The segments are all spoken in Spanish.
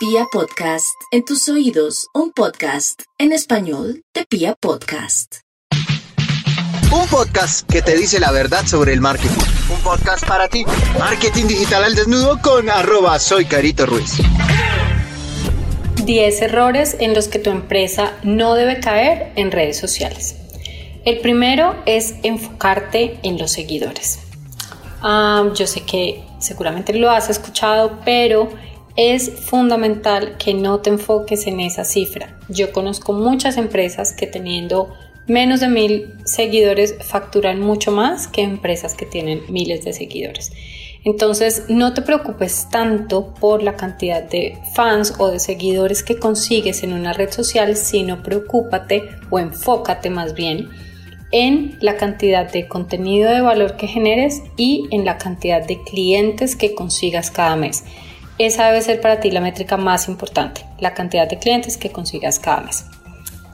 Pia Podcast, en tus oídos, un podcast en español de Pia Podcast. Un podcast que te dice la verdad sobre el marketing. Un podcast para ti. Marketing digital al desnudo con arroba soy Carito Ruiz. 10 errores en los que tu empresa no debe caer en redes sociales. El primero es enfocarte en los seguidores. Ah, yo sé que seguramente lo has escuchado, pero es fundamental que no te enfoques en esa cifra. Yo conozco muchas empresas que teniendo menos de mil seguidores facturan mucho más que empresas que tienen miles de seguidores. Entonces no te preocupes tanto por la cantidad de fans o de seguidores que consigues en una red social, sino preocúpate o enfócate más bien en la cantidad de contenido de valor que generes y en la cantidad de clientes que consigas cada mes. Esa debe ser para ti la métrica más importante, la cantidad de clientes que consigas cada mes.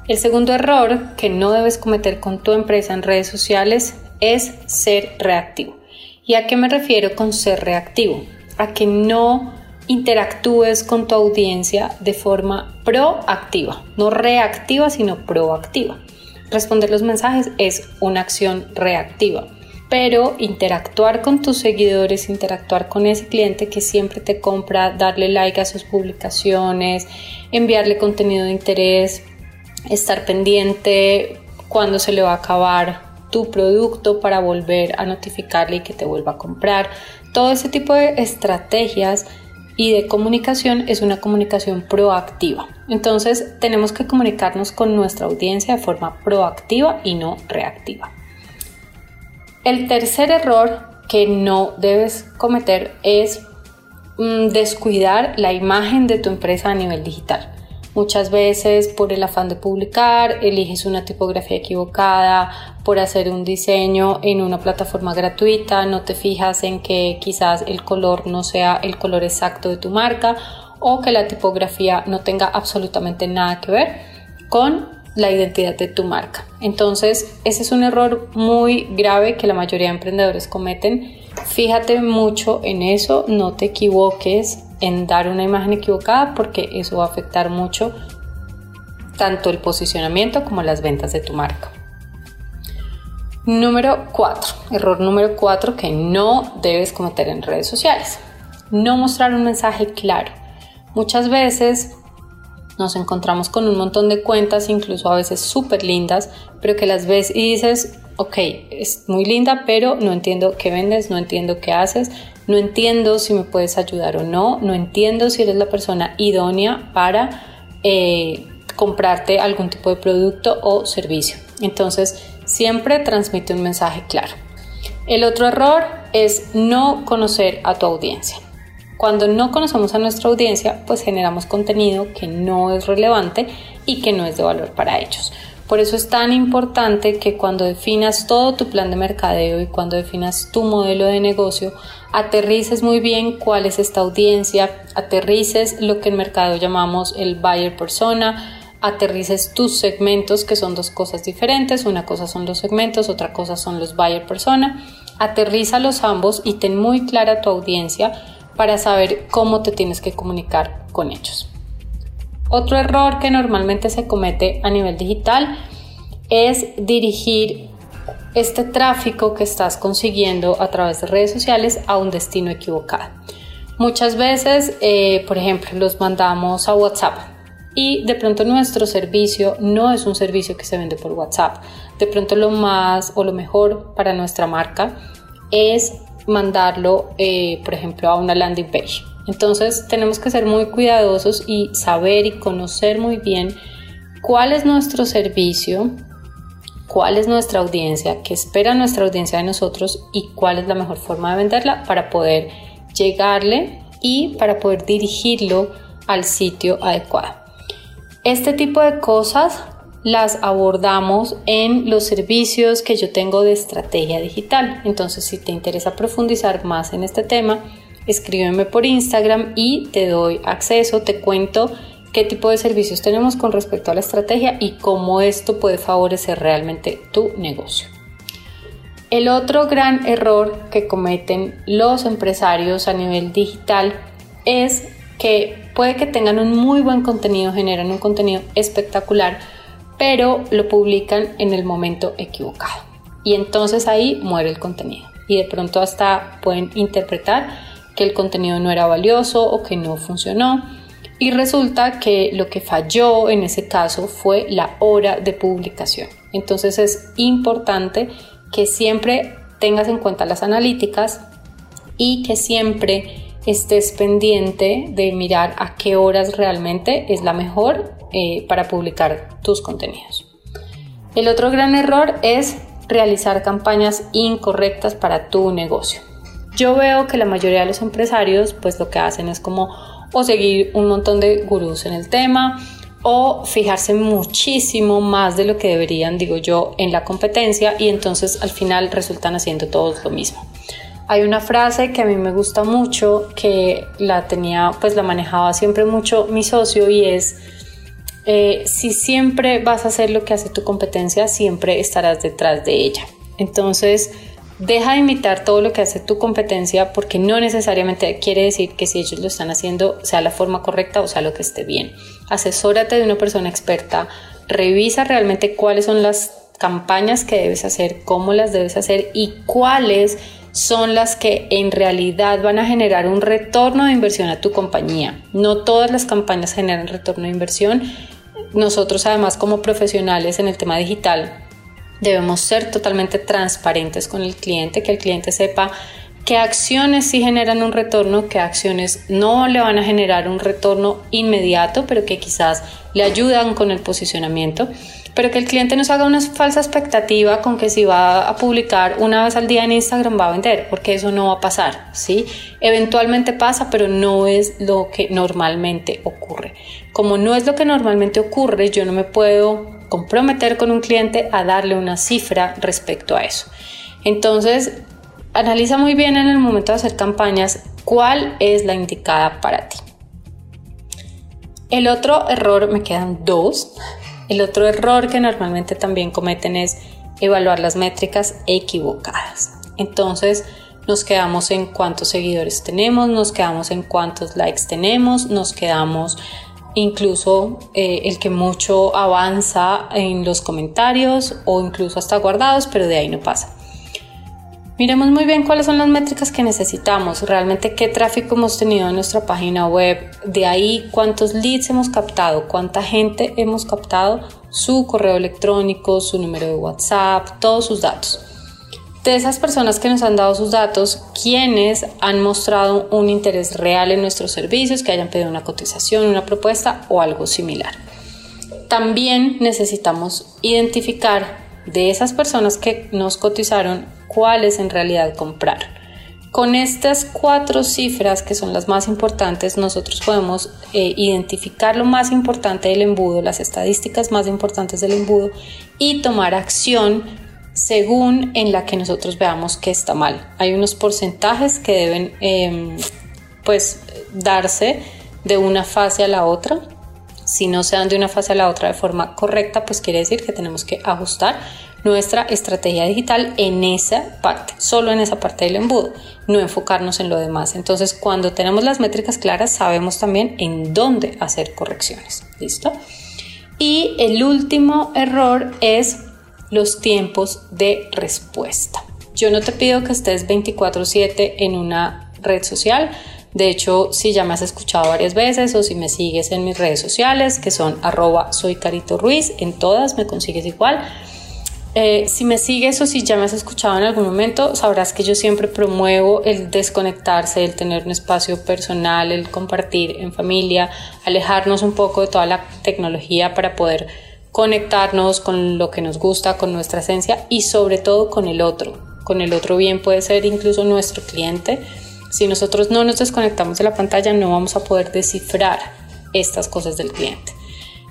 El segundo error que no debes cometer con tu empresa en redes sociales es ser reactivo. ¿Y a qué me refiero con ser reactivo? A que no interactúes con tu audiencia de forma proactiva, no reactiva, sino proactiva. Responder los mensajes es una acción reactiva, pero interactuar con tus seguidores, interactuar con ese cliente que siempre te compra, darle like a sus publicaciones, enviarle contenido de interés, estar pendiente cuando se le va a acabar tu producto para volver a notificarle y que te vuelva a comprar. Todo ese tipo de estrategias y de comunicación es una comunicación proactiva. Entonces tenemos que comunicarnos con nuestra audiencia de forma proactiva y no reactiva. El tercer error que no debes cometer es mm, descuidar la imagen de tu empresa a nivel digital. Muchas veces por el afán de publicar, eliges una tipografía equivocada, por hacer un diseño en una plataforma gratuita, no te fijas en que quizás el color no sea el color exacto de tu marca o que la tipografía no tenga absolutamente nada que ver con la identidad de tu marca. Entonces, ese es un error muy grave que la mayoría de emprendedores cometen. Fíjate mucho en eso, no te equivoques en dar una imagen equivocada porque eso va a afectar mucho tanto el posicionamiento como las ventas de tu marca. Número 4. Error número 4 que no debes cometer en redes sociales. No mostrar un mensaje claro. Muchas veces nos encontramos con un montón de cuentas, incluso a veces súper lindas, pero que las ves y dices, ok, es muy linda, pero no entiendo qué vendes, no entiendo qué haces, no entiendo si me puedes ayudar o no, no entiendo si eres la persona idónea para eh, comprarte algún tipo de producto o servicio. Entonces, siempre transmite un mensaje claro. El otro error es no conocer a tu audiencia. Cuando no conocemos a nuestra audiencia, pues generamos contenido que no es relevante y que no es de valor para ellos. Por eso es tan importante que cuando definas todo tu plan de mercadeo y cuando definas tu modelo de negocio, aterrices muy bien cuál es esta audiencia, aterrices lo que en mercado llamamos el buyer persona, aterrices tus segmentos, que son dos cosas diferentes, una cosa son los segmentos, otra cosa son los buyer persona, aterriza los ambos y ten muy clara tu audiencia para saber cómo te tienes que comunicar con ellos. Otro error que normalmente se comete a nivel digital es dirigir este tráfico que estás consiguiendo a través de redes sociales a un destino equivocado. Muchas veces, eh, por ejemplo, los mandamos a WhatsApp y de pronto nuestro servicio no es un servicio que se vende por WhatsApp. De pronto lo más o lo mejor para nuestra marca es mandarlo, eh, por ejemplo, a una landing page entonces tenemos que ser muy cuidadosos y saber y conocer muy bien cuál es nuestro servicio, cuál es nuestra audiencia, qué espera nuestra audiencia de nosotros y cuál es la mejor forma de venderla para poder llegarle y para poder dirigirlo al sitio adecuado. Este tipo de cosas las abordamos en los servicios que yo tengo de estrategia digital. Entonces, si te interesa profundizar más en este tema, escríbeme por Instagram y te doy acceso, te cuento qué tipo de servicios tenemos con respecto a la estrategia y cómo esto puede favorecer realmente tu negocio. El otro gran error que cometen los empresarios a nivel digital es que puede que tengan un muy buen contenido, generan un contenido espectacular, pero lo publican en el momento equivocado. Y entonces ahí muere el contenido. Y de pronto hasta pueden interpretar que el contenido no era valioso o que no funcionó. Y resulta que lo que falló en ese caso fue la hora de publicación. Entonces es importante que siempre tengas en cuenta las analíticas y que siempre estés pendiente de mirar a qué horas realmente es la mejor eh, para publicar tus contenidos. El otro gran error es realizar campañas incorrectas para tu negocio. Yo veo que la mayoría de los empresarios pues lo que hacen es como o seguir un montón de gurús en el tema o fijarse muchísimo más de lo que deberían, digo yo, en la competencia y entonces al final resultan haciendo todos lo mismo. Hay una frase que a mí me gusta mucho, que la tenía, pues la manejaba siempre mucho mi socio y es, eh, si siempre vas a hacer lo que hace tu competencia, siempre estarás detrás de ella. Entonces, deja de imitar todo lo que hace tu competencia porque no necesariamente quiere decir que si ellos lo están haciendo sea la forma correcta o sea lo que esté bien. Asesórate de una persona experta, revisa realmente cuáles son las campañas que debes hacer, cómo las debes hacer y cuáles son las que en realidad van a generar un retorno de inversión a tu compañía. No todas las campañas generan retorno de inversión. Nosotros además como profesionales en el tema digital debemos ser totalmente transparentes con el cliente, que el cliente sepa qué acciones sí generan un retorno, qué acciones no le van a generar un retorno inmediato, pero que quizás le ayudan con el posicionamiento pero que el cliente no se haga una falsa expectativa con que si va a publicar una vez al día en Instagram va a vender, porque eso no va a pasar, ¿sí? Eventualmente pasa, pero no es lo que normalmente ocurre. Como no es lo que normalmente ocurre, yo no me puedo comprometer con un cliente a darle una cifra respecto a eso. Entonces, analiza muy bien en el momento de hacer campañas cuál es la indicada para ti. El otro error, me quedan dos, el otro error que normalmente también cometen es evaluar las métricas equivocadas. Entonces nos quedamos en cuántos seguidores tenemos, nos quedamos en cuántos likes tenemos, nos quedamos incluso eh, el que mucho avanza en los comentarios o incluso hasta guardados, pero de ahí no pasa. Miremos muy bien cuáles son las métricas que necesitamos, realmente qué tráfico hemos tenido en nuestra página web, de ahí cuántos leads hemos captado, cuánta gente hemos captado, su correo electrónico, su número de WhatsApp, todos sus datos. De esas personas que nos han dado sus datos, quienes han mostrado un interés real en nuestros servicios, que hayan pedido una cotización, una propuesta o algo similar. También necesitamos identificar de esas personas que nos cotizaron cuáles en realidad compraron. Con estas cuatro cifras, que son las más importantes, nosotros podemos eh, identificar lo más importante del embudo, las estadísticas más importantes del embudo y tomar acción según en la que nosotros veamos que está mal. Hay unos porcentajes que deben em, pues darse de una fase a la otra. Si no se dan de una fase a la otra de forma correcta, pues quiere decir que tenemos que ajustar nuestra estrategia digital en esa parte, solo en esa parte del embudo, no enfocarnos en lo demás. Entonces, cuando tenemos las métricas claras, sabemos también en dónde hacer correcciones. ¿Listo? Y el último error es los tiempos de respuesta. Yo no te pido que estés 24/7 en una red social. De hecho, si ya me has escuchado varias veces o si me sigues en mis redes sociales, que son arroba soy Carito Ruiz, en todas me consigues igual eh, si me sigues o si ya me has escuchado en algún momento, sabrás que yo siempre promuevo el desconectarse, el tener un espacio personal, el compartir en familia, alejarnos un poco de toda la tecnología para poder conectarnos con lo que nos gusta, con nuestra esencia y sobre todo con el otro. Con el otro bien puede ser incluso nuestro cliente. Si nosotros no nos desconectamos de la pantalla no vamos a poder descifrar estas cosas del cliente.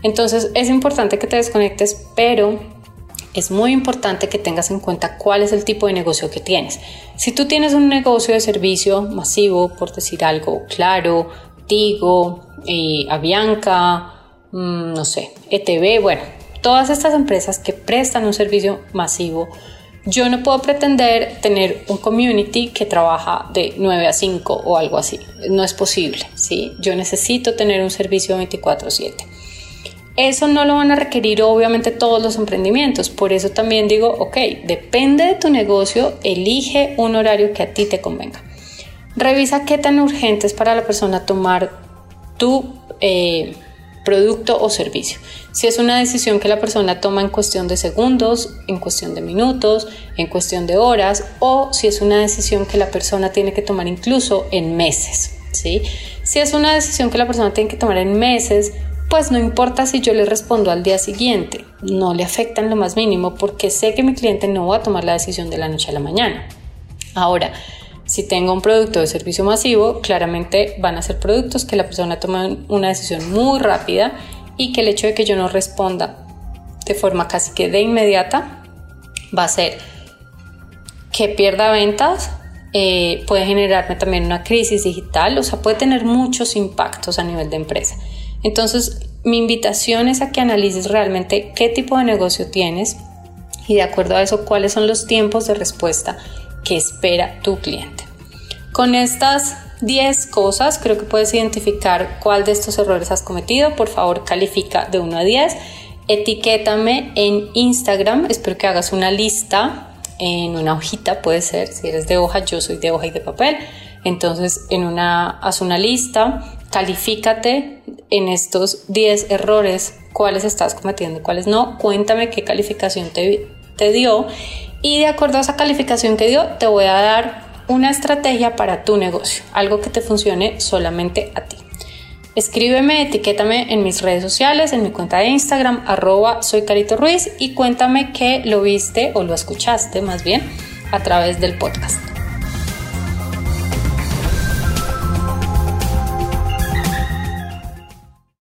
Entonces es importante que te desconectes, pero es muy importante que tengas en cuenta cuál es el tipo de negocio que tienes. Si tú tienes un negocio de servicio masivo, por decir algo, claro, Tigo, eh, Avianca, mm, no sé, ETV, bueno, todas estas empresas que prestan un servicio masivo, yo no puedo pretender tener un community que trabaja de 9 a 5 o algo así. No es posible, ¿sí? Yo necesito tener un servicio 24/7. Eso no lo van a requerir obviamente todos los emprendimientos. Por eso también digo, ok, depende de tu negocio, elige un horario que a ti te convenga. Revisa qué tan urgente es para la persona tomar tu eh, producto o servicio. Si es una decisión que la persona toma en cuestión de segundos, en cuestión de minutos, en cuestión de horas, o si es una decisión que la persona tiene que tomar incluso en meses. ¿sí? Si es una decisión que la persona tiene que tomar en meses, pues no importa si yo le respondo al día siguiente, no le afecta en lo más mínimo porque sé que mi cliente no va a tomar la decisión de la noche a la mañana. Ahora, si tengo un producto de servicio masivo, claramente van a ser productos que la persona toma una decisión muy rápida y que el hecho de que yo no responda de forma casi que de inmediata va a ser que pierda ventas, eh, puede generarme también una crisis digital, o sea, puede tener muchos impactos a nivel de empresa. Entonces, mi invitación es a que analices realmente qué tipo de negocio tienes y de acuerdo a eso cuáles son los tiempos de respuesta que espera tu cliente. Con estas 10 cosas creo que puedes identificar cuál de estos errores has cometido. Por favor, califica de 1 a 10. Etiquétame en Instagram. Espero que hagas una lista en una hojita, puede ser. Si eres de hoja, yo soy de hoja y de papel. Entonces, en una, haz una lista, califícate en estos 10 errores, cuáles estás cometiendo cuáles no. Cuéntame qué calificación te, te dio y de acuerdo a esa calificación que dio, te voy a dar una estrategia para tu negocio, algo que te funcione solamente a ti. Escríbeme, etiquétame en mis redes sociales, en mi cuenta de Instagram, arroba soy Carito Ruiz y cuéntame que lo viste o lo escuchaste más bien a través del podcast.